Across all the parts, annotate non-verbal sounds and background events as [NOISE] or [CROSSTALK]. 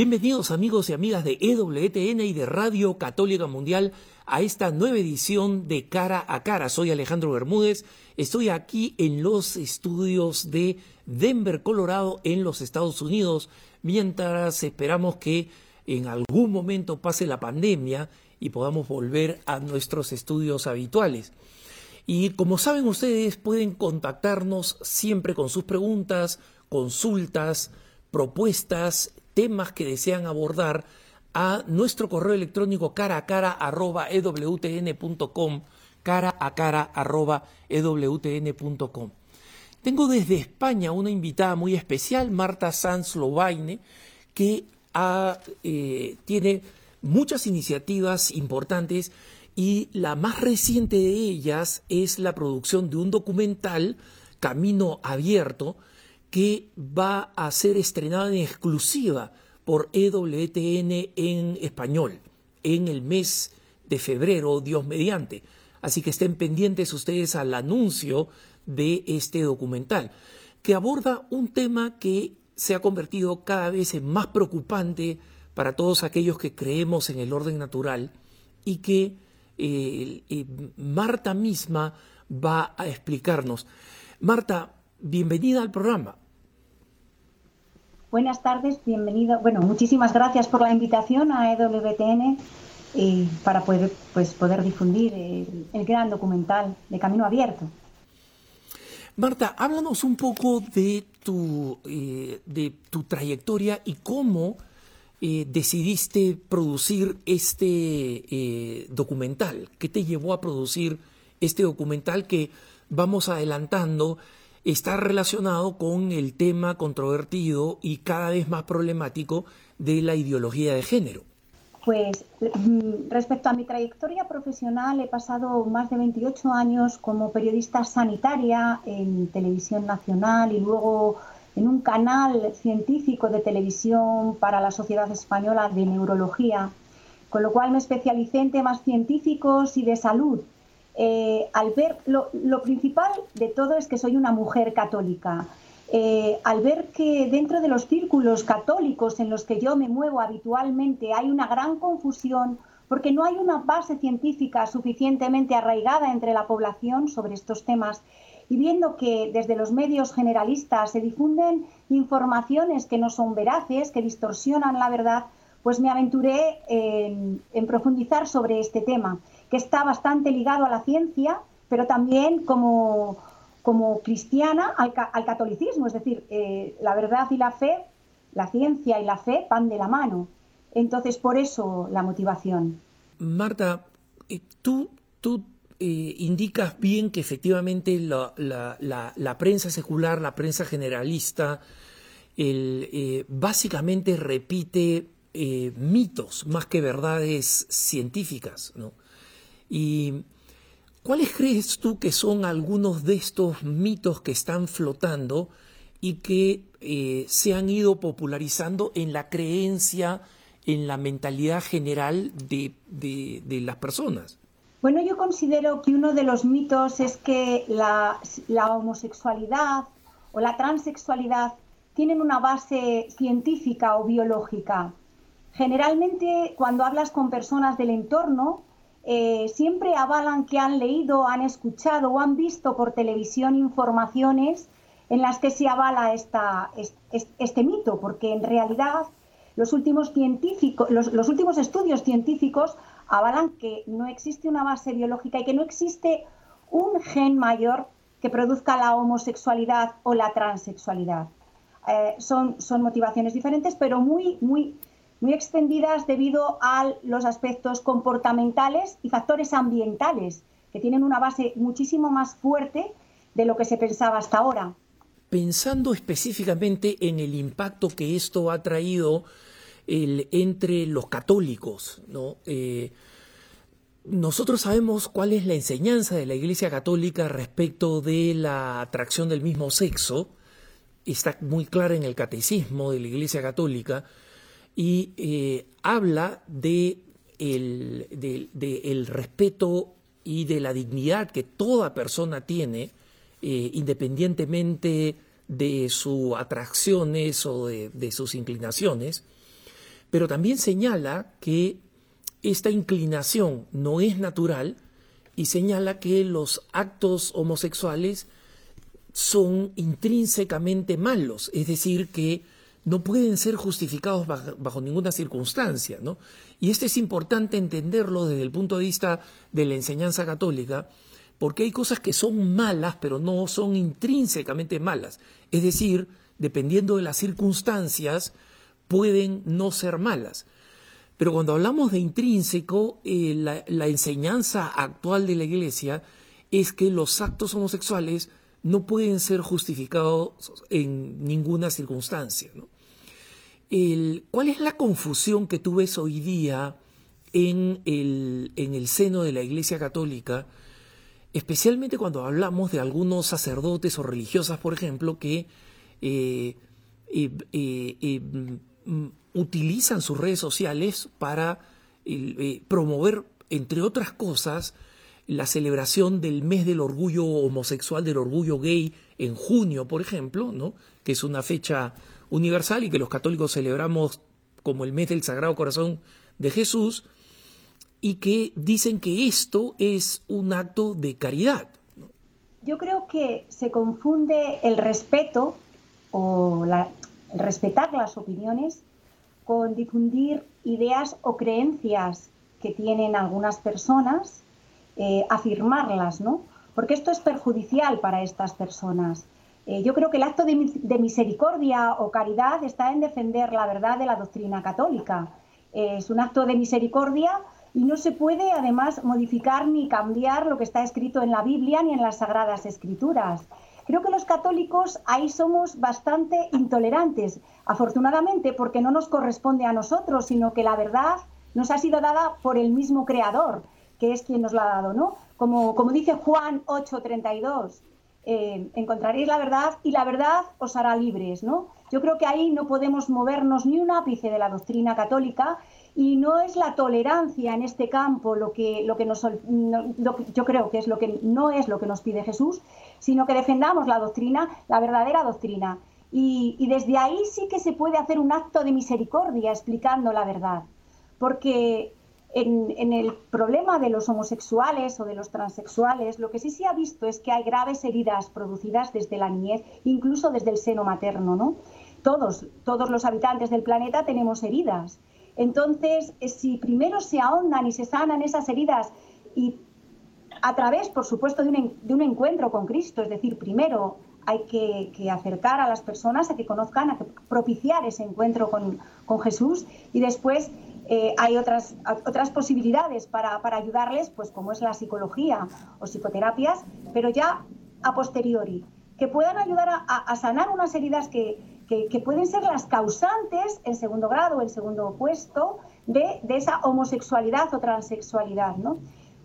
Bienvenidos amigos y amigas de EWTN y de Radio Católica Mundial a esta nueva edición de Cara a Cara. Soy Alejandro Bermúdez, estoy aquí en los estudios de Denver, Colorado, en los Estados Unidos, mientras esperamos que en algún momento pase la pandemia y podamos volver a nuestros estudios habituales. Y como saben ustedes, pueden contactarnos siempre con sus preguntas, consultas, propuestas, temas que desean abordar a nuestro correo electrónico cara a cara arroba ewtn.com, cara a cara arroba ewtn.com. Tengo desde España una invitada muy especial, Marta Sanz Lobaine, que eh, tiene muchas iniciativas importantes y la más reciente de ellas es la producción de un documental, Camino Abierto, que va a ser estrenado en exclusiva por EWTN en español en el mes de febrero, Dios mediante. Así que estén pendientes ustedes al anuncio de este documental, que aborda un tema que se ha convertido cada vez en más preocupante para todos aquellos que creemos en el orden natural y que eh, eh, Marta misma va a explicarnos. Marta, bienvenida al programa. Buenas tardes, bienvenido. Bueno, muchísimas gracias por la invitación a EWTN eh, para poder, pues, poder difundir el, gran documental de Camino Abierto. Marta, háblanos un poco de tu, eh, de tu trayectoria y cómo eh, decidiste producir este documental. ¿Qué te llevó a producir este documental que vamos adelantando? Está relacionado con el tema controvertido y cada vez más problemático de la ideología de género. Pues mm, respecto a mi trayectoria profesional, he pasado más de 28 años como periodista sanitaria en televisión nacional y luego en un canal científico de televisión para la Sociedad Española de Neurología, con lo cual me especialicé en temas científicos y de salud eh, al ver, lo, principal de todo es que soy una mujer católica. Eh, al ver que dentro de los círculos católicos en los que yo me muevo habitualmente hay una gran confusión porque no hay una base científica suficientemente arraigada entre la población sobre estos temas y viendo que desde los medios generalistas se difunden informaciones que no son veraces, que distorsionan la verdad, pues me aventuré en profundizar sobre este tema que está bastante ligado a la ciencia, pero también como, como cristiana al, catolicismo. Es decir, eh, la verdad y la fe, la ciencia y la fe van de la mano. Entonces, por eso la motivación. Marta, eh, tú, tú eh, indicas bien que efectivamente la, la, prensa secular, la prensa generalista, el, básicamente repite mitos más que verdades científicas, ¿no? ¿Y cuáles crees tú que son algunos de estos mitos que están flotando y que eh, se han ido popularizando en la creencia, en la mentalidad general de, de, las personas? Bueno, yo considero que uno de los mitos es que la, la homosexualidad o la transexualidad tienen una base científica o biológica. Generalmente, cuando hablas con personas del entorno, eh, siempre avalan que han leído, han escuchado o han visto por televisión informaciones en las que se avala este, mito, porque en realidad los últimos, científicos, los, últimos estudios científicos avalan que no existe una base biológica y que no existe un gen mayor que produzca la homosexualidad o la transexualidad. Eh, son, son motivaciones diferentes, pero muy, muy muy extendidas debido a los aspectos comportamentales y factores ambientales, que tienen una base muchísimo más fuerte de lo que se pensaba hasta ahora. Pensando específicamente en el impacto que esto ha traído entre los católicos, ¿no? Eh, nosotros sabemos cuál es la enseñanza de la Iglesia Católica respecto de la atracción del mismo sexo. Está muy clara en el catecismo de la Iglesia Católica y eh, habla de el, respeto y de la dignidad que toda persona tiene, eh, independientemente de sus atracciones o de, sus inclinaciones, pero también señala que esta inclinación no es natural y señala que los actos homosexuales son intrínsecamente malos, es decir, que no pueden ser justificados bajo, ninguna circunstancia. ¿no? Y esto es importante entenderlo desde el punto de vista de la enseñanza católica, porque hay cosas que son malas, pero no son intrínsecamente malas. Es decir, dependiendo de las circunstancias, pueden no ser malas. Pero cuando hablamos de intrínseco, eh, la, enseñanza actual de la Iglesia es que los actos homosexuales no pueden ser justificados en ninguna circunstancia. ¿Cuál es la confusión que tú ves hoy día en el, en el seno de la Iglesia Católica, especialmente cuando hablamos de algunos sacerdotes o religiosas, por ejemplo, que eh, eh, mm, utilizan sus redes sociales para eh, promover, entre otras cosas, la celebración del mes del orgullo homosexual, del orgullo gay en junio, por ejemplo, ¿no? que es una fecha universal y que los católicos celebramos como el mes del Sagrado Corazón de Jesús, y que dicen que esto es un acto de caridad. Yo creo que se confunde el respeto o respetar las opiniones con difundir ideas o creencias que tienen algunas personas, eh, afirmarlas, ¿no? Porque esto es perjudicial para estas personas. Eh, yo creo que el acto de, misericordia o caridad está en defender la verdad de la doctrina católica. Eh, es un acto de misericordia y no se puede además modificar ni cambiar lo que está escrito en la Biblia ni en las Sagradas Escrituras. Creo que los católicos ahí somos bastante intolerantes, afortunadamente porque no nos corresponde a nosotros, sino que la verdad nos ha sido dada por el mismo Creador, que es quien nos la ha dado, ¿no? Como, como dice Juan 8:32, eh, encontraréis la verdad y la verdad os hará libres, ¿no? Yo creo que ahí no podemos movernos ni un ápice de la doctrina católica y no es la tolerancia en este campo lo que, lo que nos, yo creo que es lo que no es lo que nos pide Jesús, sino que defendamos la doctrina, la verdadera doctrina. Y, desde ahí sí que se puede hacer un acto de misericordia explicando la verdad. Porque en, el problema de los homosexuales o de los transexuales, lo que sí se ha visto es que hay graves heridas producidas desde la niñez, incluso desde el seno materno, ¿no? Todos, todos los habitantes del planeta tenemos heridas. Entonces, si primero se ahondan y se sanan esas heridas y a través, por supuesto, de un, encuentro con Cristo. Es decir, primero hay que, acercar a las personas a que conozcan, a que propiciar ese encuentro con, Jesús y después eh, hay otras, otras posibilidades para, ayudarles, pues como es la psicología o psicoterapias, pero ya a posteriori, que puedan ayudar a, sanar unas heridas que, pueden ser las causantes en segundo grado en segundo puesto de, de esa homosexualidad o transexualidad, ¿no?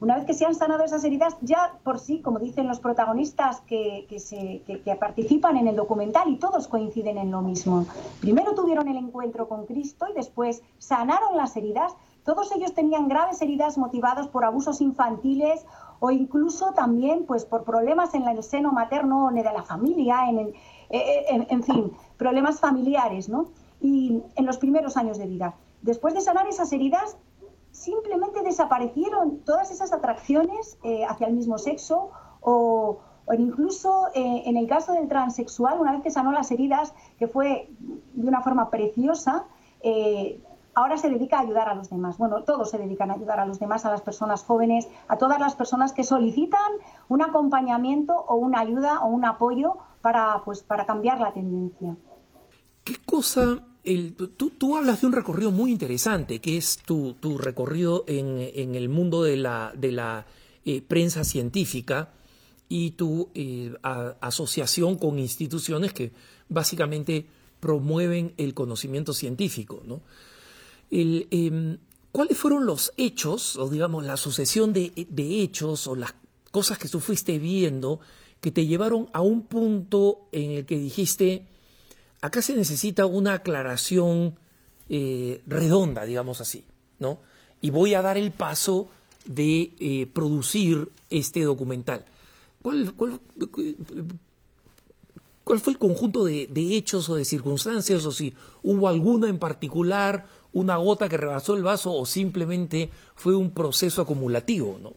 Una vez que se han sanado esas heridas, ya por sí, como dicen los protagonistas que, se, participan en el documental y todos coinciden en lo mismo. Primero tuvieron el encuentro con Cristo y después sanaron las heridas. Todos ellos tenían graves heridas motivadas por abusos infantiles o incluso también pues, por problemas en el seno materno o de la familia, en, en, en fin, problemas familiares, ¿no? Y en los primeros años de vida. Después de sanar esas heridas, simplemente desaparecieron todas esas atracciones eh, hacia el mismo sexo o, incluso eh, en el caso del transexual, una vez que sanó las heridas, que fue de una forma preciosa, eh, ahora se dedica a ayudar a los demás. Bueno, todos se dedican a ayudar a los demás, a las personas jóvenes, a todas las personas que solicitan un acompañamiento o una ayuda o un apoyo para, pues, para cambiar la tendencia. ¿Qué cosa tú, hablas de un recorrido muy interesante, que es tu, recorrido en, el mundo de la, eh, prensa científica y tu eh, asociación con instituciones que básicamente promueven el conocimiento científico. Em, ¿Cuáles fueron los hechos, o digamos la sucesión de hechos o las cosas que tú fuiste viendo que te llevaron a un punto en el que dijiste, acá se necesita una aclaración eh, redonda, digamos así, ¿no? Y voy a dar el paso de eh, producir este documental. ¿Cuál, fue el conjunto de, hechos o de circunstancias, o si hubo alguna en particular, una gota que rebasó el vaso o simplemente fue un proceso acumulativo, ¿no?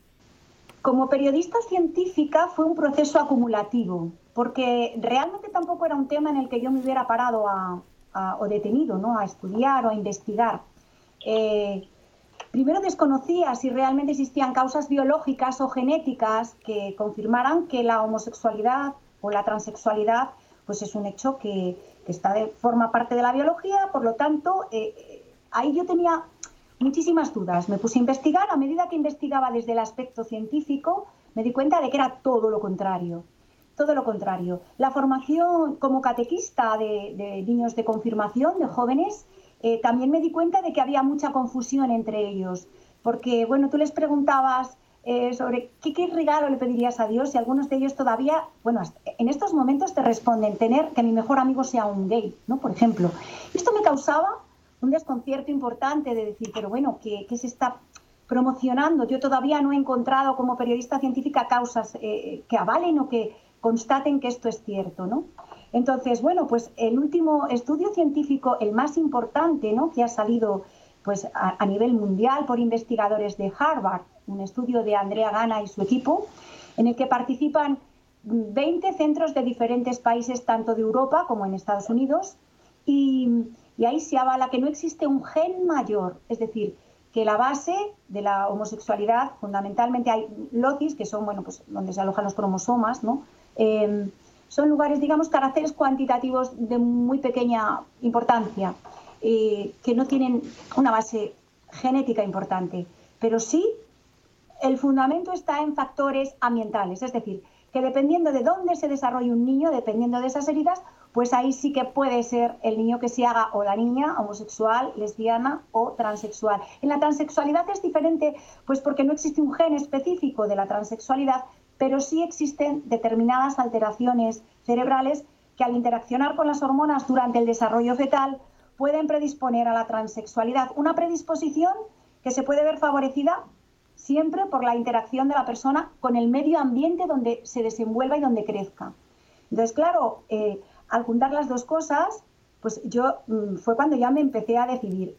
Como periodista científica fue un proceso acumulativo, porque realmente tampoco era un tema en el que yo me hubiera parado o detenido ¿no? a estudiar o a investigar. Eh, primero desconocía si realmente existían causas biológicas o genéticas que confirmaran que la homosexualidad o la transexualidad pues es un hecho que, está de, forma parte de la biología, por lo tanto, eh, eh, ahí yo tenía muchísimas dudas. Me puse a investigar, a medida que investigaba desde el aspecto científico, me di cuenta de que era todo lo contrario. Todo lo contrario. La formación como catequista de, niños de confirmación, de jóvenes, eh, también me di cuenta de que había mucha confusión entre ellos. Porque, bueno, tú les preguntabas eh, sobre qué, qué, regalo le pedirías a Dios y algunos de ellos todavía, bueno, en estos momentos te responden tener que mi mejor amigo sea un gay, ¿no? Por ejemplo. Esto me causaba un desconcierto importante de decir, pero bueno, ¿qué, se está promocionando? Yo todavía no he encontrado como periodista científica causas eh, que avalen o que constaten que esto es cierto, ¿no? Entonces, bueno, pues el último estudio científico, el más importante, ¿no? Que ha salido pues a, nivel mundial por investigadores de Harvard, un estudio de Andrea Gana y su equipo, en el que participan 20 centros de diferentes países, tanto de Europa como en Estados Unidos, y, y ahí se avala que no existe un gen mayor, es decir, que la base de la homosexualidad, fundamentalmente hay locis, que son, bueno, pues donde se alojan los cromosomas, ¿no? Em, son lugares, digamos, caracteres cuantitativos de muy pequeña importancia, eh, que no tienen una base genética importante, pero sí el fundamento está en factores ambientales, es decir, que dependiendo de dónde se desarrolle un niño, dependiendo de esas heridas, pues ahí sí que puede ser el niño que se haga o la niña homosexual, lesbiana o transexual. En la transexualidad es diferente, pues porque no existe un gen específico de la transexualidad, pero sí existen determinadas alteraciones cerebrales que al interaccionar con las hormonas durante el desarrollo fetal pueden predisponer a la transexualidad. Una predisposición que se puede ver favorecida siempre por la interacción de la persona con el medio ambiente donde se desenvuelva y donde crezca. Entonces, claro, eh, al juntar las dos cosas, pues yo mm, fue cuando ya me empecé a decidir.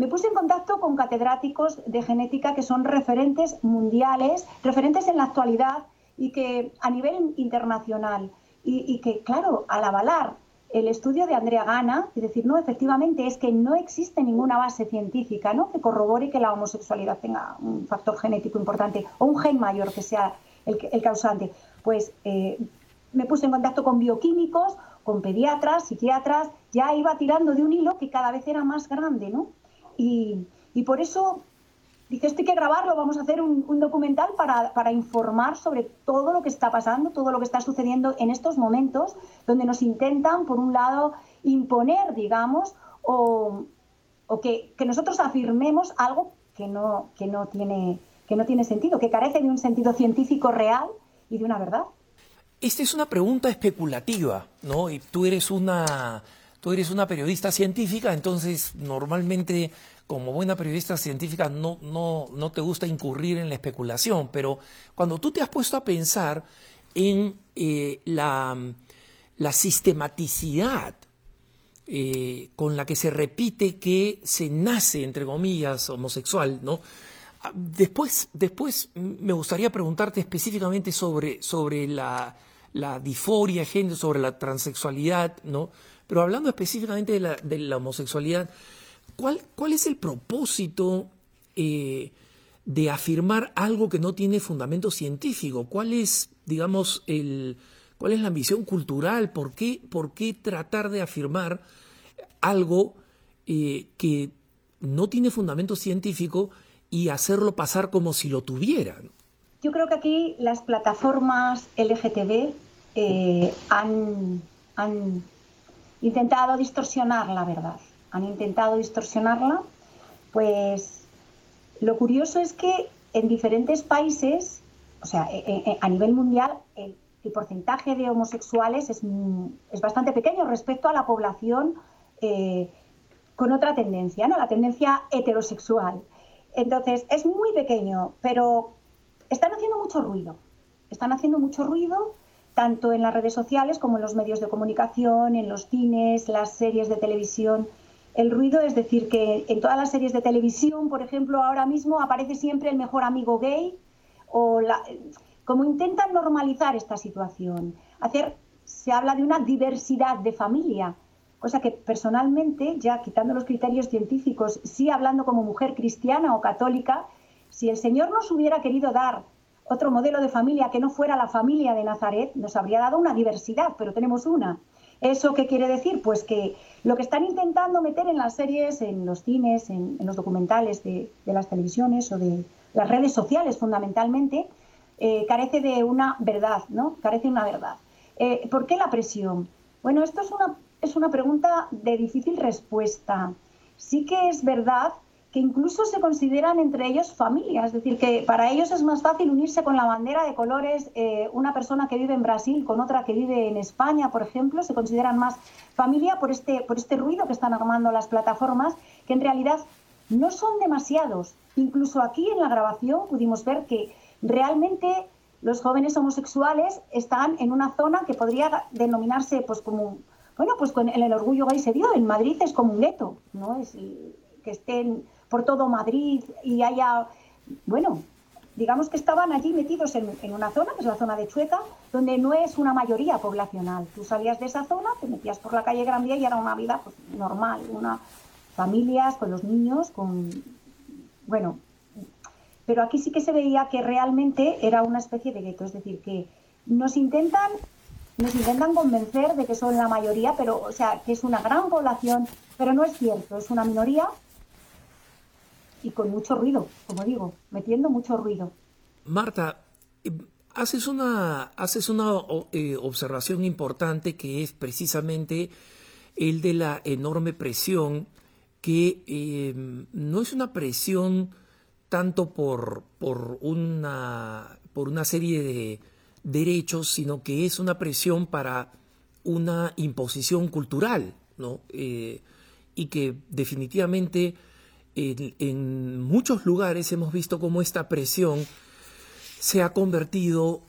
Me puse en contacto con catedráticos de genética que son referentes mundiales, referentes en la actualidad y que a nivel internacional. Y, que, claro, al avalar el estudio de Andrea Gana, es decir, no, efectivamente es que no existe ninguna base científica ¿no? que corrobore que la homosexualidad tenga un factor genético importante o un gen mayor que sea el, el causante. Pues eh, me puse en contacto con bioquímicos, con pediatras, psiquiatras, ya iba tirando de un hilo que cada vez era más grande, ¿no? Y, por eso dije, esto hay que grabarlo, vamos a hacer un, documental para, informar sobre todo lo que está pasando, todo lo que está sucediendo en estos momentos, donde nos intentan, por un lado, imponer, digamos, o, que, que, nosotros afirmemos algo que no, que, no tiene, que no tiene sentido, que carece de un sentido científico real y de una verdad. Esta es una pregunta especulativa, ¿no? Y tú eres una, tú eres una periodista científica, entonces normalmente como buena periodista científica no, no, no te gusta incurrir en la especulación, pero cuando tú te has puesto a pensar en eh, la, la, sistematicidad eh, con la que se repite que se nace, entre comillas, homosexual, ¿no? Después, después me gustaría preguntarte específicamente sobre, sobre la, la disforia género, sobre la transexualidad, ¿no? Pero hablando específicamente de la, de la homosexualidad, ¿cuál, ¿cuál, es el propósito eh, de afirmar algo que no tiene fundamento científico? ¿Cuál es, digamos, el, cuál es la ambición cultural? ¿Por qué, por qué tratar de afirmar algo eh, que no tiene fundamento científico y hacerlo pasar como si lo tuvieran? Yo creo que aquí las plataformas LGTB eh, han, intentado distorsionar la verdad. Han intentado distorsionarla, pues lo curioso es que en diferentes países, o sea, e, e, e, a nivel mundial, el, porcentaje de homosexuales es, bastante pequeño respecto a la población eh, con otra tendencia, ¿no? La tendencia heterosexual. Entonces, es muy pequeño, pero están haciendo mucho ruido. Están haciendo mucho ruido tanto en las redes sociales como en los medios de comunicación, en los cines, las series de televisión. el ruido, es decir, que en todas las series de televisión, por ejemplo, ahora mismo aparece siempre el mejor amigo gay o la, como intentan normalizar esta situación, hacer se habla de una diversidad de familia, cosa que personalmente, ya quitando los criterios científicos, sí hablando como mujer cristiana o católica, si el Señor nos hubiera querido dar otro modelo de familia que no fuera la familia de Nazaret, nos habría dado una diversidad, pero tenemos una. ¿Eso qué quiere decir? Pues que lo que están intentando meter en las series, en los cines, en, los documentales de, las televisiones o de las redes sociales fundamentalmente, eh, carece de una verdad, ¿no? Carece de una verdad. Eh, ¿Por qué la presión? Bueno, esto es una, es una pregunta de difícil respuesta. Sí que es verdad que incluso se consideran entre ellos familias, es decir, que para ellos es más fácil unirse con la bandera de colores eh, una persona que vive en Brasil con otra que vive en España, por ejemplo, se consideran más familia por este, por este ruido que están armando las plataformas, que en realidad no son demasiados. Incluso aquí en la grabación pudimos ver que realmente los jóvenes homosexuales están en una zona que podría denominarse pues como bueno pues con el, orgullo gay se dio. En Madrid es como un gueto no es que estén por todo Madrid y haya bueno digamos que estaban allí metidos en, una zona que es la zona de Chueca donde no es una mayoría poblacional. Tú salías de esa zona te metías por la calle Gran Vía y era una vida pues, normal una familias con los niños con bueno pero aquí sí que se veía que realmente era una especie de gueto, es decir, que nos intentan nos intentan convencer de que son la mayoría, pero o sea, que es una gran población, pero no es cierto, es una minoría y con mucho ruido, como digo, metiendo mucho ruido. Marta, eh, haces una haces una eh, observación importante que es precisamente el de la enorme presión que eh, no es una presión tanto por, por, una, por una serie de derechos, sino que es una presión para una imposición cultural, ¿no? Eh, y que definitivamente en, muchos lugares hemos visto cómo esta presión se ha convertido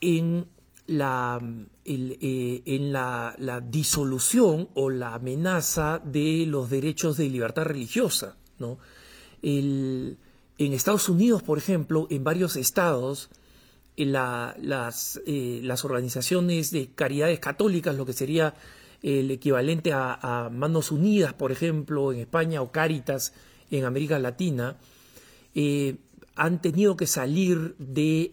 en la, eh, en la, la, disolución o la amenaza de los derechos de libertad religiosa. ¿no? El, en Estados Unidos, por ejemplo, en varios estados, las, eh, las, organizaciones de caridades católicas, lo que sería el equivalente a, Manos Unidas, por ejemplo, en España, o Cáritas en América Latina, eh, han tenido que salir de,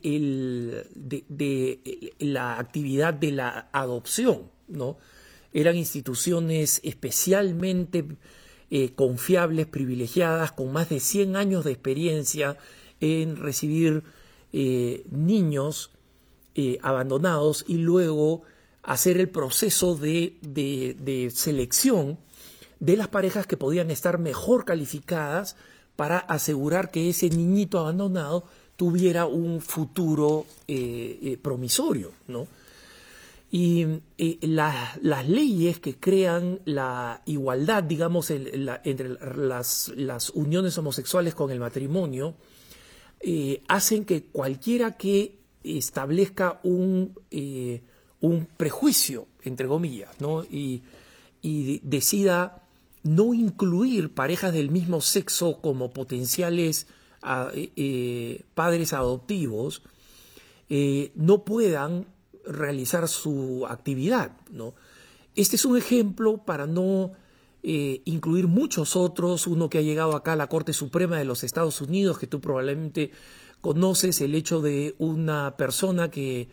la actividad de la adopción, ¿no? Eran instituciones especialmente eh, confiables, privilegiadas, con más de 100 años de experiencia en recibir eh, niños abandonados y luego hacer el proceso de, selección de las parejas que podían estar mejor calificadas para asegurar que ese niñito abandonado tuviera un futuro promisorio, ¿no? Y, las leyes que crean la igualdad, digamos, entre las, uniones homosexuales con el matrimonio, eh, hacen que cualquiera que establezca un, eh, un prejuicio, entre comillas, ¿no? y, decida no incluir parejas del mismo sexo como potenciales eh, padres adoptivos, no puedan realizar su actividad. ¿no? Este es un ejemplo para no eh, incluir muchos otros, uno que ha llegado acá a la Corte Suprema de los Estados Unidos, que tú probablemente conoces, el hecho de una persona que,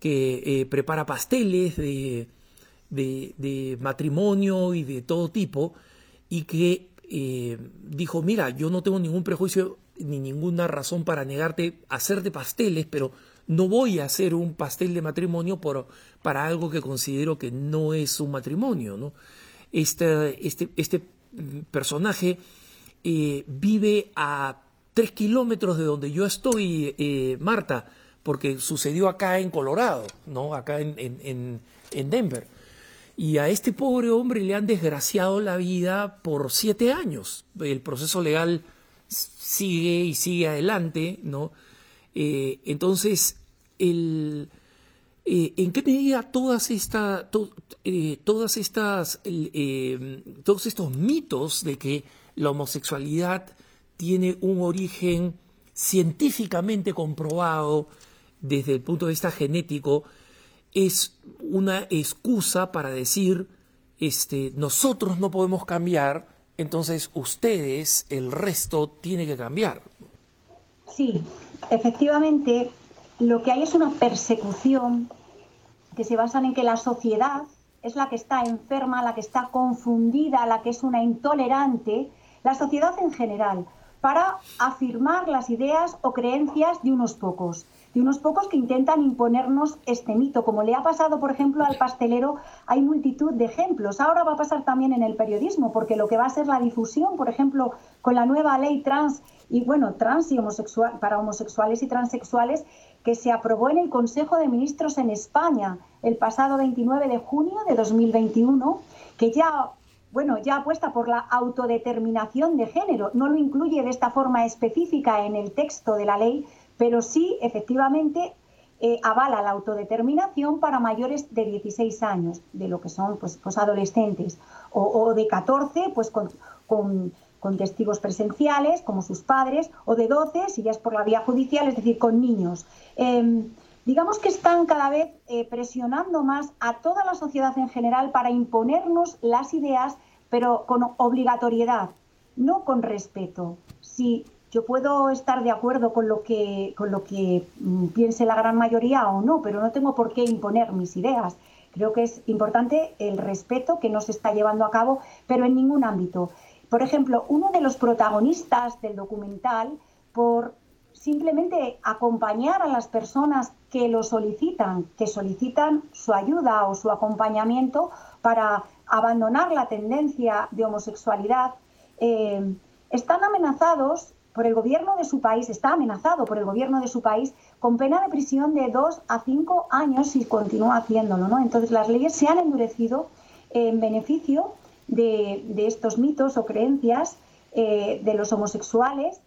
que eh, prepara pasteles de, de, matrimonio y de todo tipo, y que eh, dijo, mira, yo no tengo ningún prejuicio ni ninguna razón para negarte hacerte pasteles, pero no voy a hacer un pastel de matrimonio por, para algo que considero que no es un matrimonio. ¿no? Este, este, este personaje eh, vive a tres kilómetros de donde yo estoy, eh, Marta, porque sucedió acá en Colorado, ¿no? acá en, en, en Denver. Y a este pobre hombre le han desgraciado la vida por siete años. El proceso legal sigue y sigue adelante, ¿no? Eh, entonces, el, Eh, ¿En qué medida todas, esta, eh, todas estas, todos estos mitos de que la homosexualidad tiene un origen científicamente comprobado desde el punto de vista genético es una excusa para decir este, nosotros no podemos cambiar, entonces ustedes, el resto, tiene que cambiar. Sí, efectivamente, lo que hay es una persecución que se basa en que la sociedad es la que está enferma, la que está confundida, la que es una intolerante, la sociedad en general, para afirmar las ideas o creencias de unos pocos de unos pocos que intentan imponernos este mito. Como le ha pasado, por ejemplo, al pastelero, hay multitud de ejemplos. Ahora va a pasar también en el periodismo, porque lo que va a ser la difusión, por ejemplo, con la nueva ley trans y bueno, trans y homosexual para homosexuales y transexuales que se aprobó en el Consejo de Ministros en España el pasado 29 de junio de 2021, que ya bueno, ya apuesta por la autodeterminación de género, no lo incluye de esta forma específica en el texto de la ley, pero sí, efectivamente, eh, avala la autodeterminación para mayores de 16 años, de lo que son pues, pues adolescentes, o, de 14, pues con, testigos presenciales, como sus padres, o de 12, si ya es por la vía judicial, es decir, con niños. Em, digamos que están cada vez eh, presionando más a toda la sociedad en general para imponernos las ideas, pero con obligatoriedad, no con respeto. Si yo puedo estar de acuerdo con lo que, con lo que mm, piense la gran mayoría o no, pero no tengo por qué imponer mis ideas. Creo que es importante el respeto que no se está llevando a cabo, pero en ningún ámbito. Por ejemplo, uno de los protagonistas del documental, por simplemente acompañar a las personas que lo solicitan, que solicitan su ayuda o su acompañamiento para abandonar la tendencia de homosexualidad, eh, están amenazados por el gobierno de su país, está amenazado por el gobierno de su país con pena de prisión de dos a cinco años si continúa haciéndolo. ¿no? Entonces las leyes se han endurecido en beneficio de, estos mitos o creencias eh, de los homosexuales,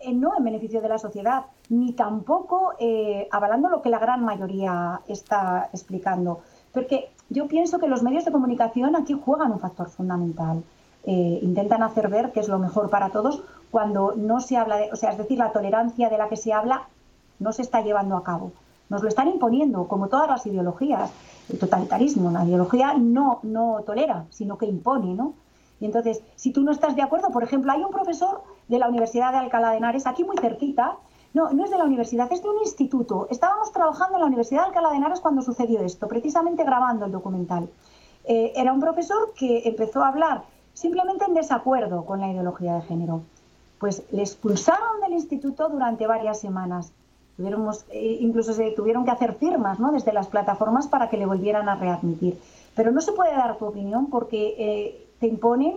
eh, no en beneficio de la sociedad, ni tampoco eh, avalando lo que la gran mayoría está explicando. Porque yo pienso que los medios de comunicación aquí juegan un factor fundamental. Intentan hacer ver que es lo mejor para todos cuando no se habla de, o sea, es decir, la tolerancia de la que se habla no se está llevando a cabo. Nos lo están imponiendo, como todas las ideologías. El totalitarismo, la ideología no, no tolera, sino que impone, ¿no? Y entonces, si tú no estás de acuerdo, por ejemplo, hay un profesor de la Universidad de Alcalá de Henares, aquí muy cerquita, no, no es de la universidad, es de un instituto. Estábamos trabajando en la Universidad de Alcalá de Henares cuando sucedió esto, precisamente grabando el documental. Eh, era un profesor que empezó a hablar simplemente en desacuerdo con la ideología de género pues le expulsaron del instituto durante varias semanas. Eh, incluso se tuvieron que hacer firmas ¿no? desde las plataformas para que le volvieran a readmitir. Pero no se puede dar tu opinión porque eh, te imponen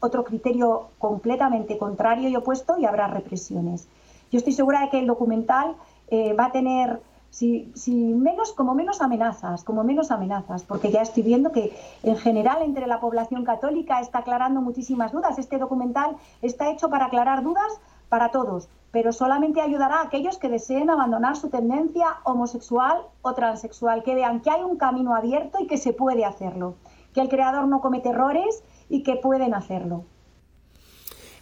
otro criterio completamente contrario y opuesto y habrá represiones. Yo estoy segura de que el documental eh, va a tener si, menos, como menos amenazas, como menos amenazas, porque ya estoy viendo que en general entre la población católica está aclarando muchísimas dudas. Este documental está hecho para aclarar dudas para todos, pero solamente ayudará a aquellos que deseen abandonar su tendencia homosexual o transexual, que vean que hay un camino abierto y que se puede hacerlo, que el creador no comete errores y que pueden hacerlo.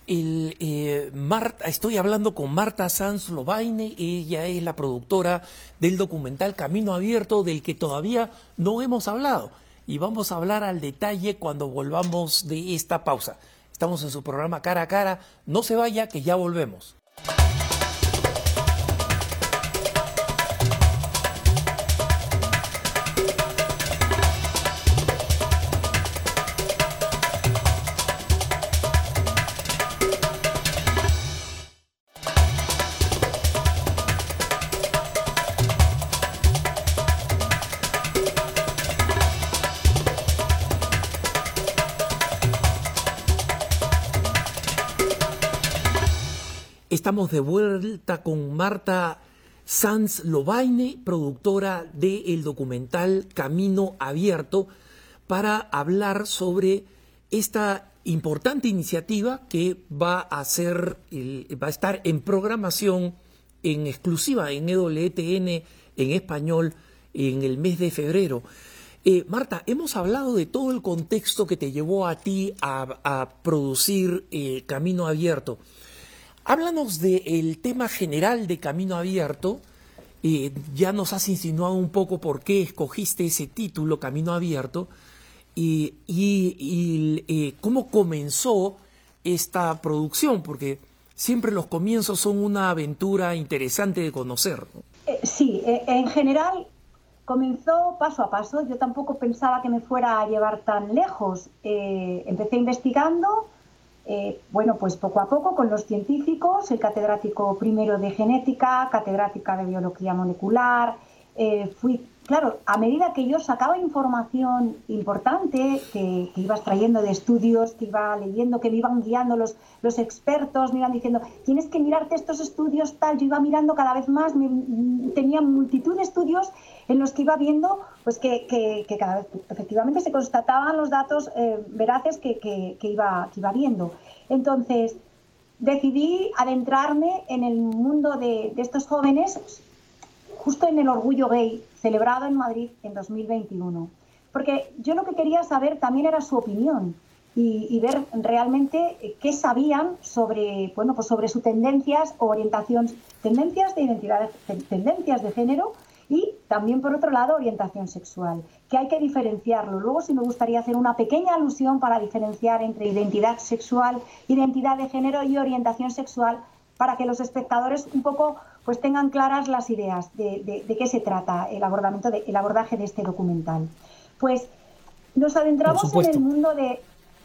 El, eh, Marta, estoy hablando con Marta Sanz Lobaine, ella es la productora del documental Camino Abierto, del que todavía no hemos hablado. Y vamos a hablar al detalle cuando volvamos de esta pausa. Estamos en su programa Cara a Cara. No se vaya, que ya volvemos. Estamos de vuelta con Marta Sanz Lobaine, productora del documental Camino Abierto, para hablar sobre esta importante iniciativa que va a ser, va a estar en programación en exclusiva en EWTN en español en el mes de febrero. Eh, Marta, hemos hablado de todo el contexto que te llevó a ti a, producir eh, Camino Abierto. Háblanos del tema general de Camino Abierto. Eh, ya nos has insinuado un poco por qué escogiste ese título, Camino Abierto, y, y cómo comenzó esta producción, porque siempre los comienzos son una aventura interesante de conocer. Sí, en general comenzó paso a paso. Yo tampoco pensaba que me fuera a llevar tan lejos. Eh, empecé investigando, eh, bueno, pues poco a poco con los científicos, el catedrático primero de genética, catedrática de biología molecular. Eh, fui claro, a medida que yo sacaba información importante que, iba extrayendo de estudios, que iba leyendo, que me iban guiando los, los expertos, me iban diciendo, tienes que mirarte estos estudios tal, yo iba mirando cada vez más, tenía multitud de estudios en los que iba viendo pues que, que, cada vez efectivamente se constataban los datos eh, veraces que, iba, que iba viendo. Entonces, decidí adentrarme en el mundo de, de estos jóvenes justo en el Orgullo Gay, celebrado en Madrid en 2021. Porque yo lo que quería saber también era su opinión y, ver realmente qué sabían sobre, bueno, pues sobre sus tendencias o orientación, tendencias de identidad, tendencias de género y también, por otro lado, orientación sexual, que hay que diferenciarlo. Luego sí me gustaría hacer una pequeña alusión para diferenciar entre identidad sexual, identidad de género y orientación sexual, para que los espectadores un poco pues tengan claras las ideas de, qué se trata el, abordamiento de, el abordaje de este documental. Pues nos adentramos en el mundo de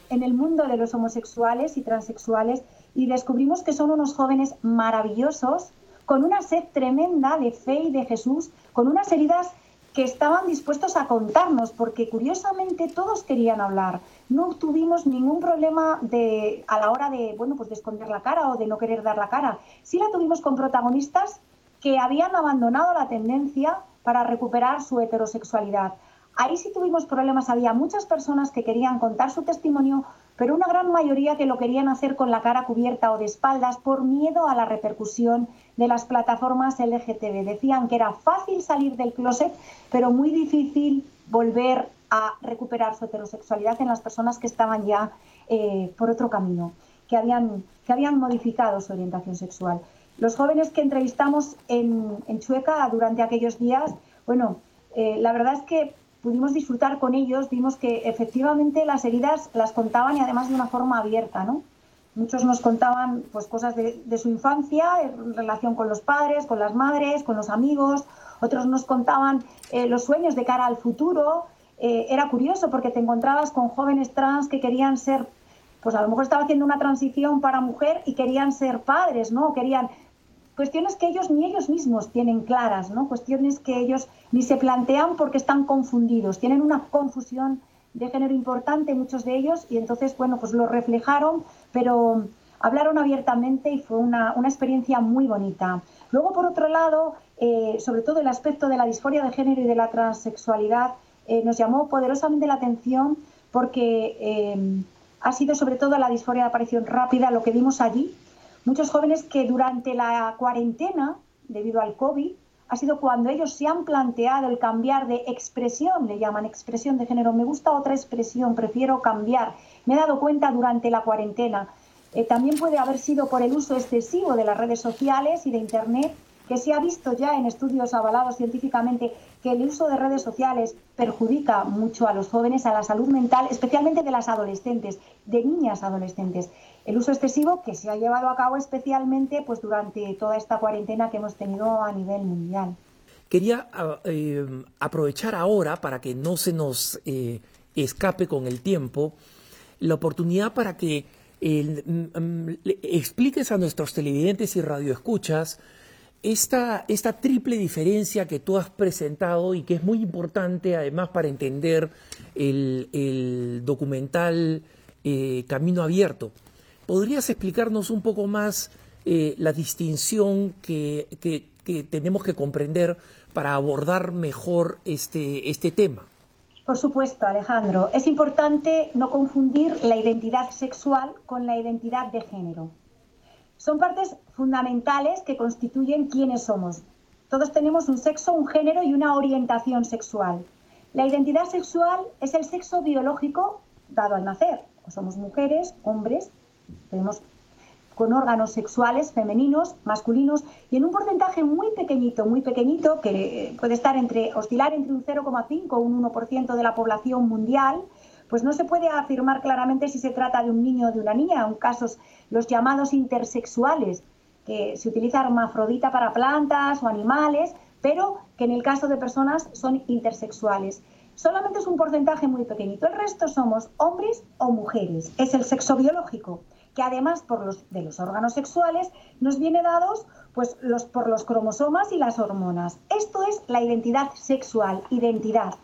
en el mundo de los homosexuales y transexuales y descubrimos que son unos jóvenes maravillosos con una sed tremenda de fe y de Jesús, con unas heridas que estaban dispuestos a contarnos, porque curiosamente todos querían hablar. No tuvimos ningún problema de, a la hora de, bueno, pues de esconder la cara o de no querer dar la cara. Sí la tuvimos con protagonistas que habían abandonado la tendencia para recuperar su heterosexualidad. Ahí sí tuvimos problemas, había muchas personas que querían contar su testimonio, pero una gran mayoría que lo querían hacer con la cara cubierta o de espaldas por miedo a la repercusión de las plataformas LGTB. Decían que era fácil salir del closet, pero muy difícil volver a recuperar su heterosexualidad en las personas que estaban ya eh, por otro camino, que habían, que habían modificado su orientación sexual. Los jóvenes que entrevistamos en, Chueca durante aquellos días, bueno, eh, la verdad es que pudimos disfrutar con ellos, vimos que efectivamente las heridas las contaban y además de una forma abierta, ¿no? Muchos nos contaban pues cosas de, su infancia en relación con los padres, con las madres, con los amigos. Otros nos contaban eh, los sueños de cara al futuro. Eh, era curioso porque te encontrabas con jóvenes trans que querían ser, pues a lo mejor estaba haciendo una transición para mujer y querían ser padres, ¿no? Querían cuestiones que ellos ni ellos mismos tienen claras, ¿no? Cuestiones que ellos ni se plantean porque están confundidos, tienen una confusión de género importante muchos de ellos y entonces, bueno, pues lo reflejaron, pero hablaron abiertamente y fue una, experiencia muy bonita. Luego, por otro lado, eh, sobre todo el aspecto de la disforia de género y de la transexualidad eh, nos llamó poderosamente la atención porque eh, ha sido sobre todo la disforia de aparición rápida lo que vimos allí, Muchos jóvenes que durante la cuarentena, debido al COVID, ha sido cuando ellos se han planteado el cambiar de expresión, le llaman expresión de género. Me gusta otra expresión, prefiero cambiar. Me he dado cuenta durante la cuarentena. Eh, también puede haber sido por el uso excesivo de las redes sociales y de Internet que se ha visto ya en estudios avalados científicamente que el uso de redes sociales perjudica mucho a los jóvenes, a la salud mental, especialmente de las adolescentes, de niñas adolescentes. El uso excesivo que se ha llevado a cabo especialmente pues, durante toda esta cuarentena que hemos tenido a nivel mundial. Quería ah, eh, aprovechar ahora, para que no se nos eh, escape con el tiempo, la oportunidad para que mm, mm, expliques a nuestros televidentes y radioescuchas esta, esta triple diferencia que tú has presentado y que es muy importante además para entender el, documental eh, Camino Abierto. ¿Podrías explicarnos un poco más eh, la distinción que, tenemos que comprender para abordar mejor este, este tema? Por supuesto, Alejandro. Es importante no confundir la identidad sexual con la identidad de género. Son partes fundamentales que constituyen quiénes somos. Todos tenemos un sexo, un género y una orientación sexual. La identidad sexual es el sexo biológico dado al nacer. somos mujeres, hombres, tenemos con órganos sexuales femeninos, masculinos y en un porcentaje muy pequeñito, muy pequeñito, que puede estar entre oscilar entre un 0,5 o un 1% de la población mundial, pues no se puede afirmar claramente si se trata de un niño o de una niña, en casos los llamados intersexuales, que se utiliza hermafrodita para plantas o animales, pero que en el caso de personas son intersexuales. Solamente es un porcentaje muy pequeñito, el resto somos hombres o mujeres, es el sexo biológico que además por los, de los órganos sexuales nos viene dados pues, los, por los cromosomas y las hormonas. Esto es la identidad sexual, identidad.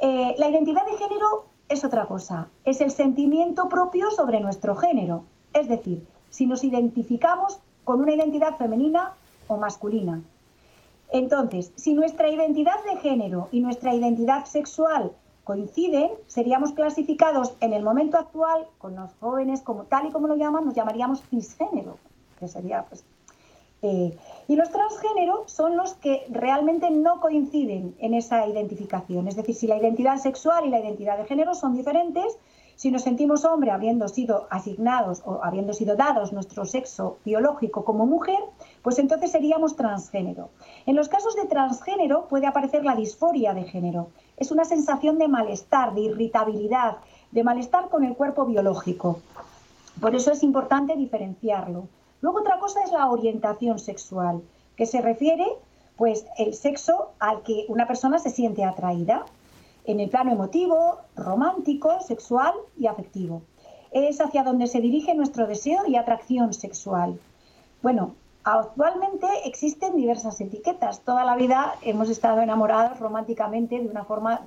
Eh, la identidad de género es otra cosa, es el sentimiento propio sobre nuestro género. Es decir, si nos identificamos con una identidad femenina o masculina. Entonces, si nuestra identidad de género y nuestra identidad sexual coinciden, seríamos clasificados en el momento actual con los jóvenes, como tal y como lo llaman, nos llamaríamos cisgénero, que sería pues. Eh, y los transgénero son los que realmente no coinciden en esa identificación. Es decir, si la identidad sexual y la identidad de género son diferentes, si nos sentimos hombre habiendo sido asignados o habiendo sido dados nuestro sexo biológico como mujer, pues entonces seríamos transgénero. En los casos de transgénero puede aparecer la disforia de género. Es una sensación de malestar, de irritabilidad, de malestar con el cuerpo biológico. Por eso es importante diferenciarlo. Luego otra cosa es la orientación sexual, que se refiere pues el sexo al que una persona se siente atraída en el plano emotivo, romántico, sexual y afectivo. Es hacia donde se dirige nuestro deseo y atracción sexual. Bueno, actualmente existen diversas etiquetas. Toda la vida hemos estado enamorados románticamente de una forma,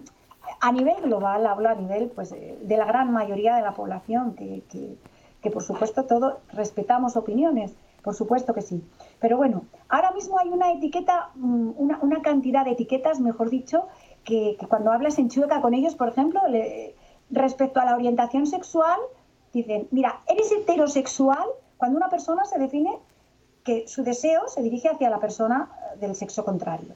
a nivel global, hablo a nivel pues, de la gran mayoría de la población, que, que por supuesto todos respetamos opiniones, por supuesto que sí. Pero bueno, ahora mismo hay una etiqueta, mm, una, una cantidad de etiquetas, mejor dicho, que, cuando hablas en chueca con ellos, por ejemplo, respecto a la orientación sexual, dicen, mira, eres heterosexual cuando una persona se define que su deseo se dirige hacia la persona del sexo contrario.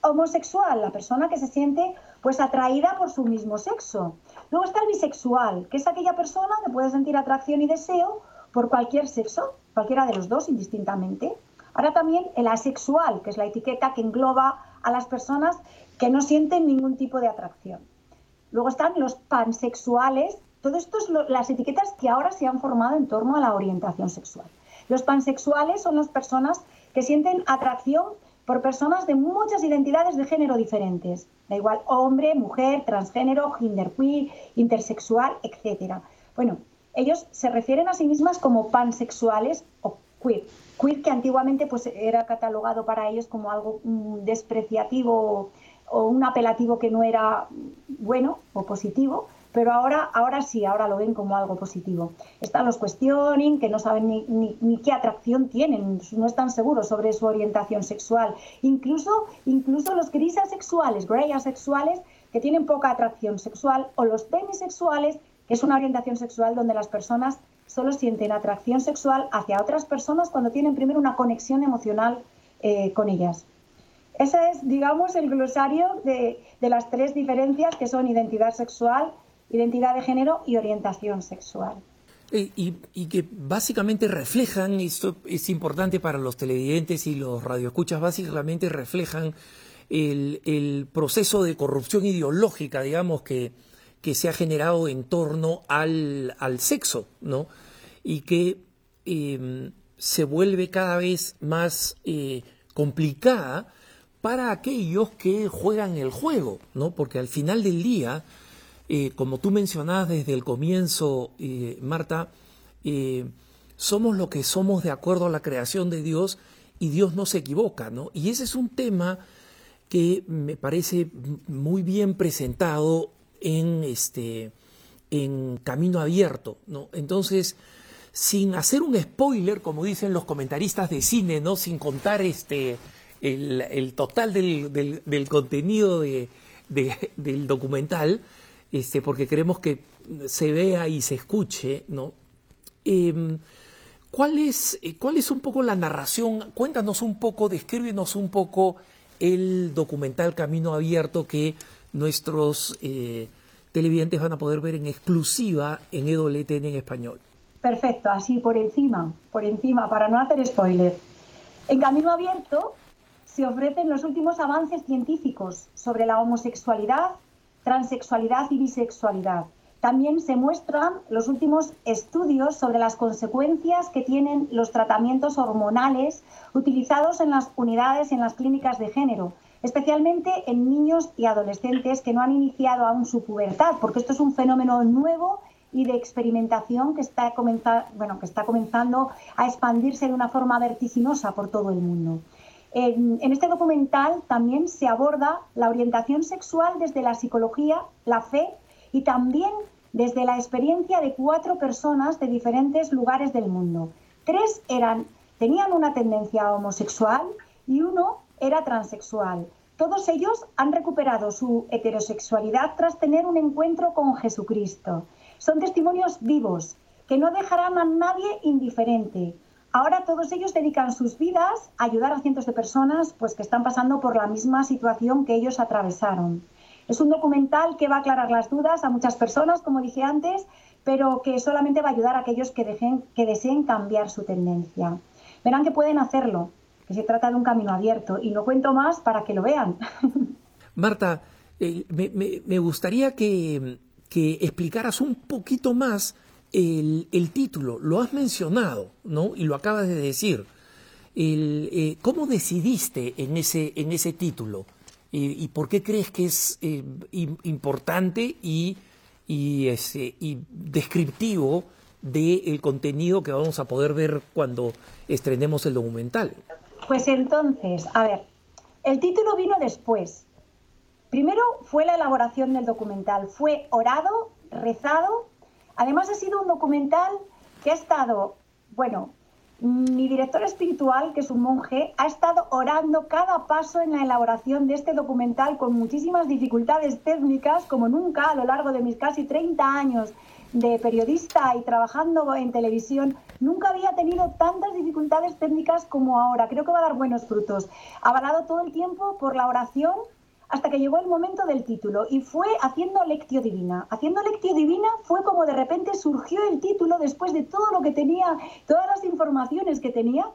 Homosexual, la persona que se siente pues atraída por su mismo sexo. Luego está el bisexual, que es aquella persona que puede sentir atracción y deseo por cualquier sexo, cualquiera de los dos indistintamente. Ahora también el asexual, que es la etiqueta que engloba a las personas que no sienten ningún tipo de atracción. Luego están los pansexuales. Todo esto es las etiquetas que ahora se han formado en torno a la orientación sexual. Los pansexuales son las personas que sienten atracción por personas de muchas identidades de género diferentes. Da igual hombre, mujer, transgénero, genderqueer, intersexual, etc. Bueno, ellos se refieren a sí mismas como pansexuales o queer. Queer que antiguamente pues, era catalogado para ellos como algo mm, despreciativo o un apelativo que no era bueno o positivo, pero ahora, ahora sí, ahora lo ven como algo positivo. Están los questioning, que no saben ni, ni, qué atracción tienen, no están seguros sobre su orientación sexual. Incluso, incluso los gris asexuales, gray asexuales, que tienen poca atracción sexual, o los demisexuales, que es una orientación sexual donde las personas solo sienten atracción sexual hacia otras personas cuando tienen primero una conexión emocional eh, con ellas. Ese es, digamos, el glosario de, las tres diferencias que son identidad sexual, identidad de género y orientación sexual. Y, que básicamente reflejan, esto es importante para los televidentes y los radioescuchas, básicamente reflejan el, proceso de corrupción ideológica, digamos, que, que se ha generado en torno al, sexo, ¿no? Y que em, se vuelve cada vez más eh, complicada para aquellos que juegan el juego, ¿no? Porque al final del día, eh, como tú mencionabas desde el comienzo, eh, Marta, eh, somos lo que somos de acuerdo a la creación de Dios y Dios no se equivoca, ¿no? Y ese es un tema que me parece muy bien presentado en este en camino abierto, ¿no? Entonces, sin hacer un spoiler, como dicen los comentaristas de cine, ¿no? Sin contar este el, total del, del, contenido de, del documental, este, porque queremos que se vea y se escuche, ¿no? Em, ¿cuál es, eh, ¿cuál es un poco la narración? Cuéntanos un poco, descríbenos un poco el documental Camino Abierto que nuestros eh, televidentes van a poder ver en exclusiva en EWTN en español. Perfecto, así por encima, por encima, para no hacer spoiler. En Camino Abierto se ofrecen los últimos avances científicos sobre la homosexualidad, transexualidad y bisexualidad. También se muestran los últimos estudios sobre las consecuencias que tienen los tratamientos hormonales utilizados en las unidades y en las clínicas de género, especialmente en niños y adolescentes que no han iniciado aún su pubertad, porque esto es un fenómeno nuevo y de experimentación que está, bueno, que está comenzando a expandirse de una forma vertiginosa por todo el mundo. En, este documental también se aborda la orientación sexual desde la psicología, la fe y también desde la experiencia de cuatro personas de diferentes lugares del mundo. Tres eran, tenían una tendencia homosexual y uno era transexual. Todos ellos han recuperado su heterosexualidad tras tener un encuentro con Jesucristo. Son testimonios vivos que no dejarán a nadie indiferente. Ahora todos ellos dedican sus vidas a ayudar a cientos de personas pues, que están pasando por la misma situación que ellos atravesaron. Es un documental que va a aclarar las dudas a muchas personas, como dije antes, pero que solamente va a ayudar a aquellos que, que deseen cambiar su tendencia. Verán que pueden hacerlo, que se trata de un camino abierto y no cuento más para que lo vean. [LAUGHS] Marta, eh, me, gustaría que, que explicaras un poquito más el, título, lo has mencionado, ¿no? Y lo acabas de decir. Eh, ¿Cómo decidiste en ese, en ese título? Eh, ¿Y por qué crees que es eh, importante y, y, ese, y descriptivo del contenido que vamos a poder ver cuando estrenemos el documental? Pues entonces, a ver, el título vino después. Primero fue la elaboración del documental, fue orado, rezado Además ha sido un documental que ha estado, bueno, mi director espiritual, que es un monje, ha estado orando cada paso en la elaboración de este documental con muchísimas dificultades técnicas, como nunca a lo largo de mis casi 30 años de periodista y trabajando en televisión, nunca había tenido tantas dificultades técnicas como ahora. Creo que va a dar buenos frutos. Avalado todo el tiempo por la oración hasta que llegó el momento del título y fue haciendo Lectio Divina. Haciendo Lectio Divina fue como de repente surgió el título después de todo lo que tenía, todas las informaciones que tenía.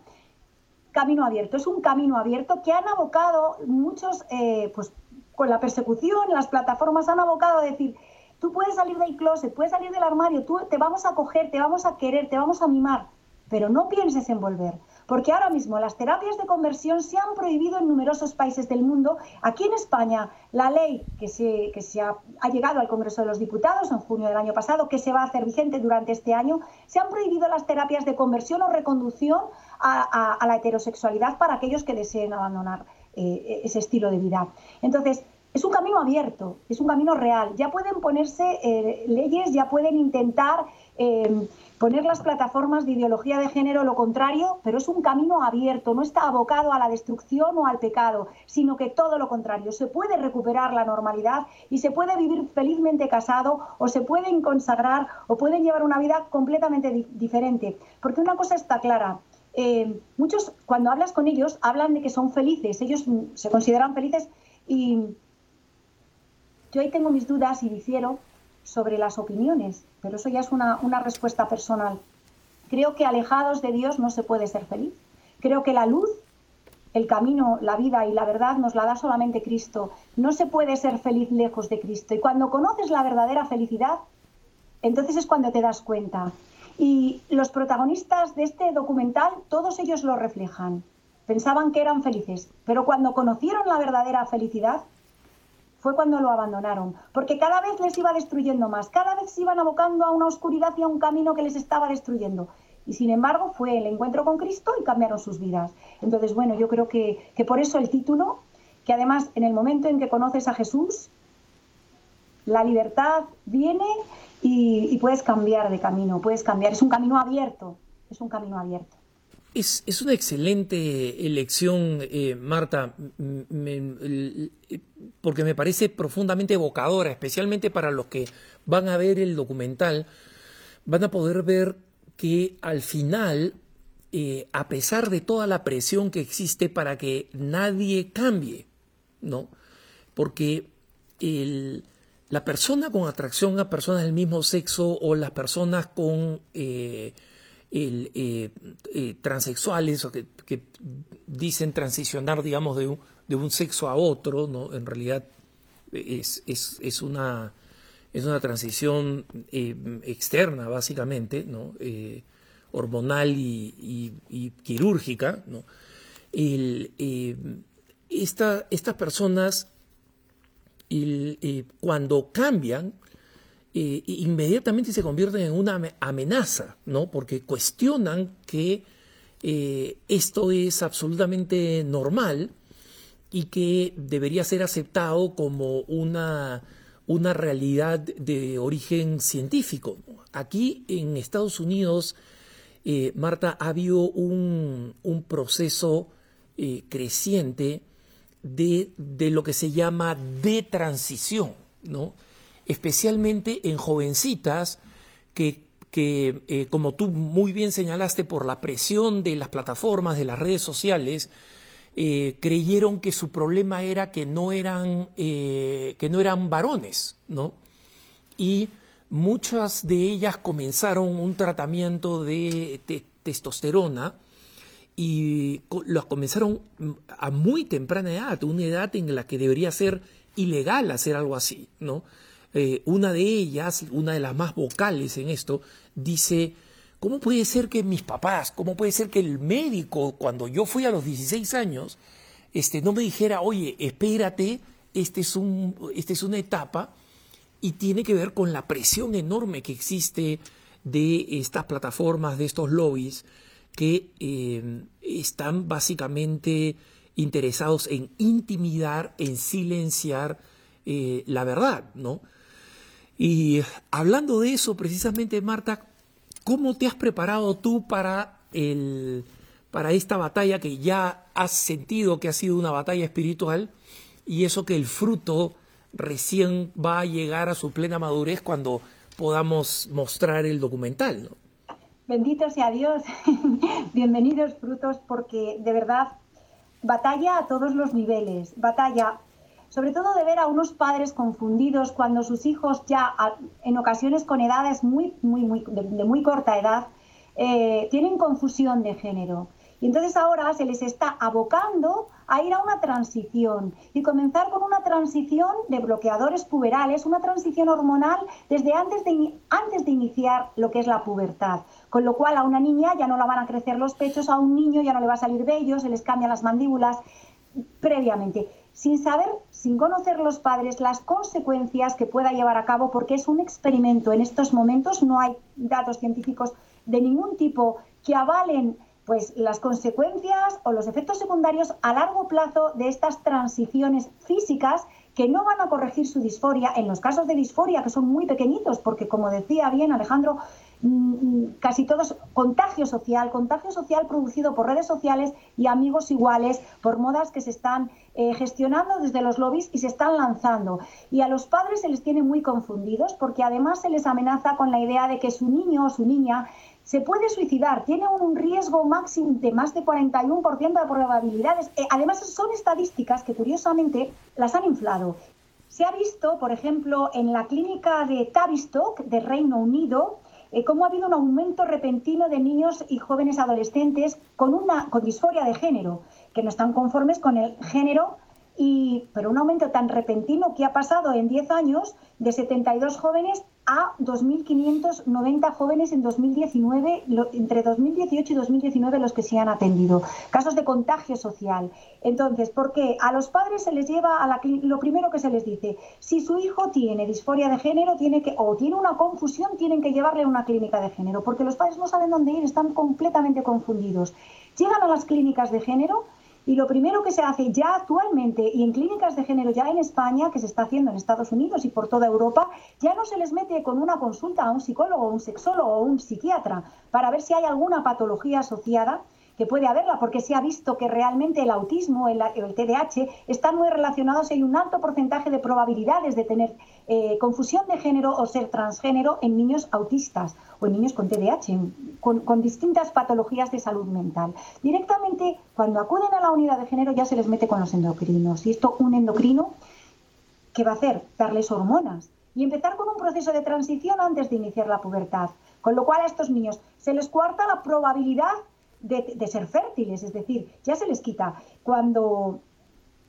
Camino abierto, es un camino abierto que han abocado muchos, eh, pues con la persecución, las plataformas han abocado a decir, tú puedes salir del closet, puedes salir del armario, tú te vamos a coger, te vamos a querer, te vamos a mimar, pero no pienses en volver. Porque ahora mismo las terapias de conversión se han prohibido en numerosos países del mundo. Aquí en España, la ley que se, ha, llegado al Congreso de los Diputados en junio del año pasado, que se va a hacer vigente durante este año, se han prohibido las terapias de conversión o reconducción a, la heterosexualidad para aquellos que deseen abandonar eh, ese estilo de vida. Entonces, es un camino abierto, es un camino real. Ya pueden ponerse eh, leyes, ya pueden intentar eh, poner las plataformas de ideología de género lo contrario, pero es un camino abierto, no está abocado a la destrucción o al pecado, sino que todo lo contrario, se puede recuperar la normalidad y se puede vivir felizmente casado o se pueden consagrar o pueden llevar una vida completamente diferente. Porque una cosa está clara, eh, muchos cuando hablas con ellos hablan de que son felices, ellos se consideran felices y yo ahí tengo mis dudas y difiero sobre las opiniones, pero eso ya es una, respuesta personal. Creo que alejados de Dios no se puede ser feliz. Creo que la luz, el camino, la vida y la verdad nos la da solamente Cristo. No se puede ser feliz lejos de Cristo. Y cuando conoces la verdadera felicidad, entonces es cuando te das cuenta. Y los protagonistas de este documental, todos ellos lo reflejan. Pensaban que eran felices, pero cuando conocieron la verdadera felicidad, fue cuando lo abandonaron, porque cada vez les iba destruyendo más, cada vez se iban abocando a una oscuridad y a un camino que les estaba destruyendo. Y sin embargo fue el encuentro con Cristo y cambiaron sus vidas. Entonces, bueno, yo creo que, por eso el título, que además en el momento en que conoces a Jesús, la libertad viene y, y puedes cambiar de camino, puedes cambiar. Es un camino abierto, es un camino abierto. Es, una excelente elección, eh, Marta, porque me parece profundamente evocadora, especialmente para los que van a ver el documental, van a poder ver que al final eh, a pesar de toda la presión que existe para que nadie cambie, ¿no? Porque la persona con atracción a personas del mismo sexo o las personas con eh, eh, transexuales o que, dicen transicionar, digamos, de un, sexo a otro. En realidad es, una, es una transición externa, básicamente, hormonal y, quirúrgica, ¿no? Eh, estas personas, eh, cuando cambian, eh, inmediatamente se convierten en una amenaza, ¿no? Porque cuestionan que esto es absolutamente normal y que debería ser aceptado como una, una realidad de origen científico. Aquí en Estados Unidos eh, Marta, ha habido un, proceso eh, creciente de, lo que se llama de transición, ¿no? Especialmente en jovencitas que, eh, como tú muy bien señalaste, por la presión de las plataformas, de las redes sociales, creyeron que su problema era que no eran, que no eran varones, ¿no? Y muchas de ellas comenzaron un tratamiento de testosterona y las comenzaron a muy temprana edad, una edad en la que debería ser ilegal hacer algo así, ¿no? Eh, una de ellas, una de las más vocales en esto, dice, ¿cómo puede ser que mis papás, cómo puede ser que el médico, cuando yo fui a los 16 años, este, no me dijera, oye, espérate, este es, un, este es una etapa y tiene que ver con la presión enorme que existe de estas plataformas, de estos lobbies, que eh, están básicamente interesados en intimidar, en silenciar eh, la verdad, ¿no? Y hablando de eso, precisamente, Marta, ¿cómo te has preparado tú para, el, para esta batalla que ya has sentido que ha sido una batalla espiritual y eso que el fruto recién va a llegar a su plena madurez cuando podamos mostrar el documental. Bendito sea Dios, [LAUGHS] bienvenidos frutos, porque de verdad batalla a todos los niveles, batalla sobre todo de ver a unos padres confundidos cuando sus hijos ya en ocasiones con edades muy, muy, muy, de, muy corta edad eh, tienen confusión de género. Y entonces ahora se les está abocando a ir a una transición y comenzar con una transición de bloqueadores puberales, una transición hormonal desde antes de, antes de iniciar lo que es la pubertad. Con lo cual a una niña ya no la van a crecer los pechos, a un niño ya no le va a salir vello, se les cambian las mandíbulas previamente sin saber, sin conocer los padres las consecuencias que pueda llevar a cabo, porque es un experimento. En estos momentos no hay datos científicos de ningún tipo que avalen pues las consecuencias o los efectos secundarios a largo plazo de estas transiciones físicas que no van a corregir su disforia, en los casos de disforia que son muy pequeñitos, porque como decía bien Alejandro, casi todos contagio social, contagio social producido por redes sociales y amigos iguales, por modas que se están eh, gestionando desde los lobbies y se están lanzando. Y a los padres se les tiene muy confundidos porque además se les amenaza con la idea de que su niño o su niña se puede suicidar, tiene un riesgo máximo de más de 41% de probabilidades. Eh, además, son estadísticas que curiosamente las han inflado. Se ha visto, por ejemplo, en la clínica de Tavistock de Reino Unido, eh, cómo ha habido un aumento repentino de niños y jóvenes adolescentes con, una, con disforia de género, que no están conformes con el género y, pero un aumento tan repentino que ha pasado en 10 años de 72 jóvenes a 2.590 jóvenes en 2019, entre 2018 y 2019 los que se han atendido. Casos de contagio social. Entonces, ¿por qué? A los padres se les lleva a la lo primero que se les dice, si su hijo tiene disforia de género tiene que o tiene una confusión, tienen que llevarle a una clínica de género, porque los padres no saben dónde ir, están completamente confundidos. Llegan a las clínicas de género y lo primero que se hace ya actualmente y en clínicas de género ya en España, que se está haciendo en Estados Unidos y por toda Europa, ya no se les mete con una consulta a un psicólogo, un sexólogo o un psiquiatra para ver si hay alguna patología asociada, que puede haberla, porque se ha visto que realmente el autismo, el, el TDAH, están muy relacionados, hay un alto porcentaje de probabilidades de tener eh, confusión de género o ser transgénero en niños autistas o en niños con TDAH, con, con distintas patologías de salud mental. Directamente, cuando acuden a la unidad de género, ya se les mete con los endocrinos. Y esto, un endocrino, ¿qué va a hacer? Darles hormonas y empezar con un proceso de transición antes de iniciar la pubertad. Con lo cual a estos niños se les cuarta la probabilidad de, ser fértiles, es decir, ya se les quita. Cuando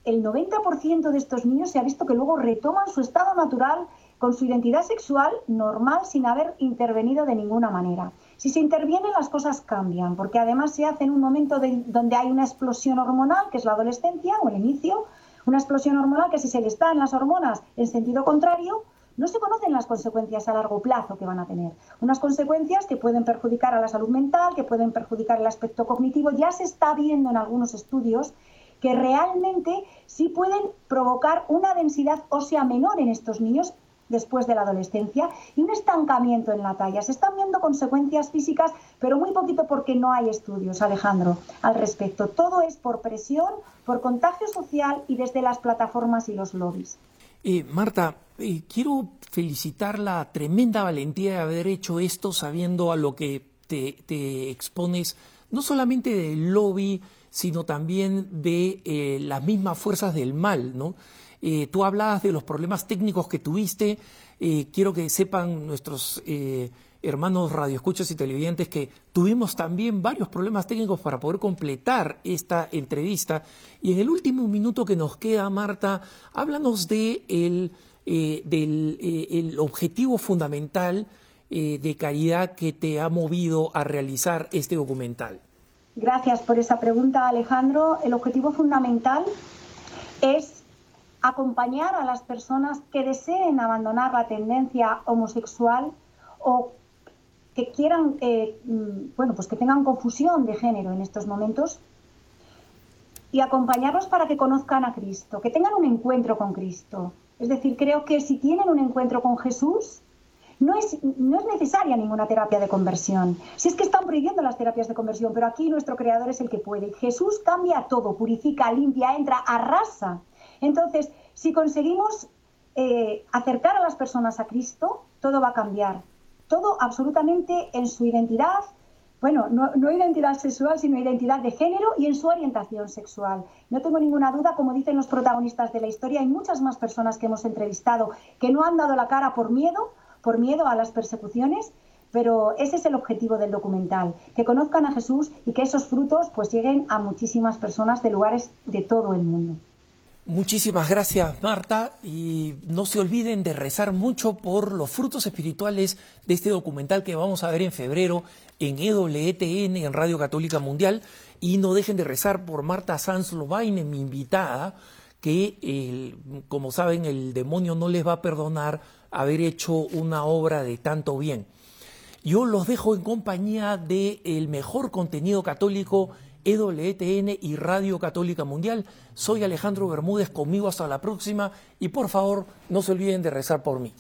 el 90% de estos niños se ha visto que luego retoman su estado natural con su identidad sexual normal sin haber intervenido de ninguna manera. Si se interviene las cosas cambian, porque además se hace en un momento donde hay una explosión hormonal, que es la adolescencia o el inicio, una explosión hormonal que si se le está en las hormonas en sentido contrario, no se conocen las consecuencias a largo plazo que van a tener. Unas consecuencias que pueden perjudicar a la salud mental, que pueden perjudicar el aspecto cognitivo. Ya se está viendo en algunos estudios que realmente sí pueden provocar una densidad ósea menor en estos niños después de la adolescencia y un estancamiento en la talla. Se están viendo consecuencias físicas, pero muy poquito porque no hay estudios, Alejandro, al respecto. Todo es por presión, por contagio social y desde las plataformas y los lobbies. Eh, Marta, eh, quiero felicitar la tremenda valentía de haber hecho esto sabiendo a lo que te, expones, no solamente del lobby, sino también de eh, las mismas fuerzas del mal, ¿no? tú hablabas de los problemas técnicos que tuviste. quiero que sepan nuestros hermanos radioescuchas y televidentes, que tuvimos también varios problemas técnicos para poder completar esta entrevista. Y en el último minuto que nos queda, Marta, háblanos de el, eh, del eh, el objetivo fundamental eh, de caridad que te ha movido a realizar este documental. Gracias por esa pregunta, Alejandro. El objetivo fundamental es acompañar a las personas que deseen abandonar la tendencia homosexual o que quieran, mm, bueno, pues que tengan confusión de género en estos momentos y acompañarlos para que conozcan a Cristo, que tengan un encuentro con Cristo. Es decir, creo que si tienen un encuentro con Jesús, no es, no es necesaria ninguna terapia de conversión. Si es que están prohibiendo las terapias de conversión, pero aquí nuestro Creador es el que puede. Jesús cambia todo, purifica, limpia, entra, arrasa. Entonces, si conseguimos eh, acercar a las personas a Cristo, todo va a cambiar todo absolutamente en su identidad, bueno, no, identidad sexual, sino identidad de género y en su orientación sexual. No tengo ninguna duda, como dicen los protagonistas de la historia, hay muchas más personas que hemos entrevistado que no han dado la cara por miedo, por miedo a las persecuciones, pero ese es el objetivo del documental, que conozcan a Jesús y que esos frutos pues lleguen a muchísimas personas de lugares de todo el mundo. Muchísimas gracias, Marta, y no se olviden de rezar mucho por los frutos espirituales de este documental que vamos a ver en febrero en EWTN, en Radio Católica Mundial, y no dejen de rezar por Marta Sanz Lobaine, mi invitada, que, como saben, el demonio no les va a perdonar haber hecho una obra de tanto bien. Yo los dejo en compañía del mejor contenido católico EWTN y Radio Católica Mundial. Soy Alejandro Bermúdez, conmigo hasta la próxima y por favor no se olviden de rezar por mí.